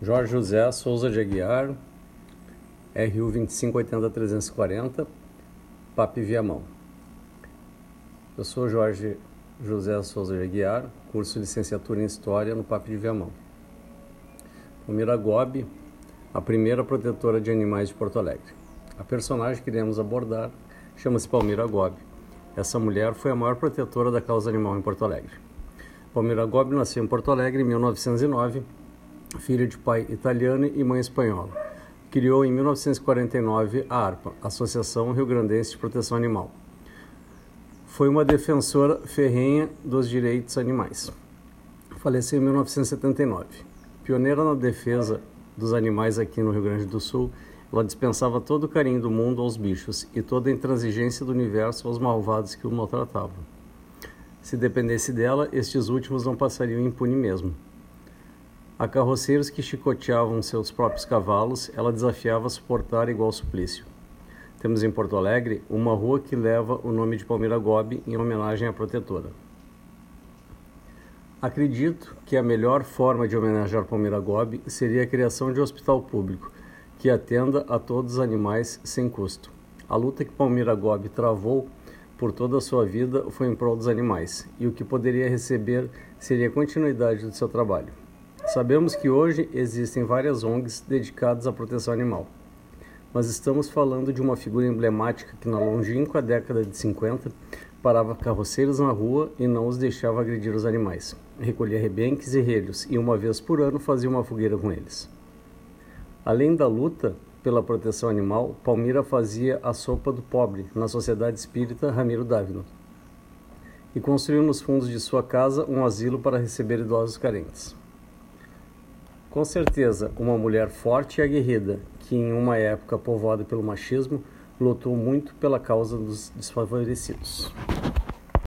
Jorge José Souza de Aguiar, RU 2580-340, PAP Viamão. Eu sou Jorge José Souza de Aguiar, curso de licenciatura em História no PAP de Viamão. Palmira Gobi, a primeira protetora de animais de Porto Alegre. A personagem que iremos abordar chama-se Palmira Gobi. Essa mulher foi a maior protetora da causa animal em Porto Alegre. Palmira Gobi nasceu em Porto Alegre em 1909 filho de pai italiano e mãe espanhola. Criou em 1949 a ARPA, Associação Rio Grandense de Proteção Animal. Foi uma defensora ferrenha dos direitos animais. Faleceu em 1979. Pioneira na defesa dos animais aqui no Rio Grande do Sul, ela dispensava todo o carinho do mundo aos bichos e toda a intransigência do universo aos malvados que o maltratavam. Se dependesse dela, estes últimos não passariam impune mesmo. A carroceiros que chicoteavam seus próprios cavalos, ela desafiava suportar igual suplício. Temos em Porto Alegre uma rua que leva o nome de Palmeira Gobi em homenagem à protetora. Acredito que a melhor forma de homenagear Palmeira Gobi seria a criação de um hospital público que atenda a todos os animais sem custo. A luta que Palmeira Gobi travou por toda a sua vida foi em prol dos animais, e o que poderia receber seria a continuidade do seu trabalho. Sabemos que hoje existem várias ONGs dedicadas à proteção animal, mas estamos falando de uma figura emblemática que na longínqua década de 50 parava carroceiros na rua e não os deixava agredir os animais. Recolhia rebenques e relhos e uma vez por ano fazia uma fogueira com eles. Além da luta pela proteção animal, Palmira fazia a sopa do pobre na Sociedade Espírita Ramiro Dávila e construiu nos fundos de sua casa um asilo para receber idosos carentes. Com certeza, uma mulher forte e aguerrida, que em uma época povoada pelo machismo, lutou muito pela causa dos desfavorecidos.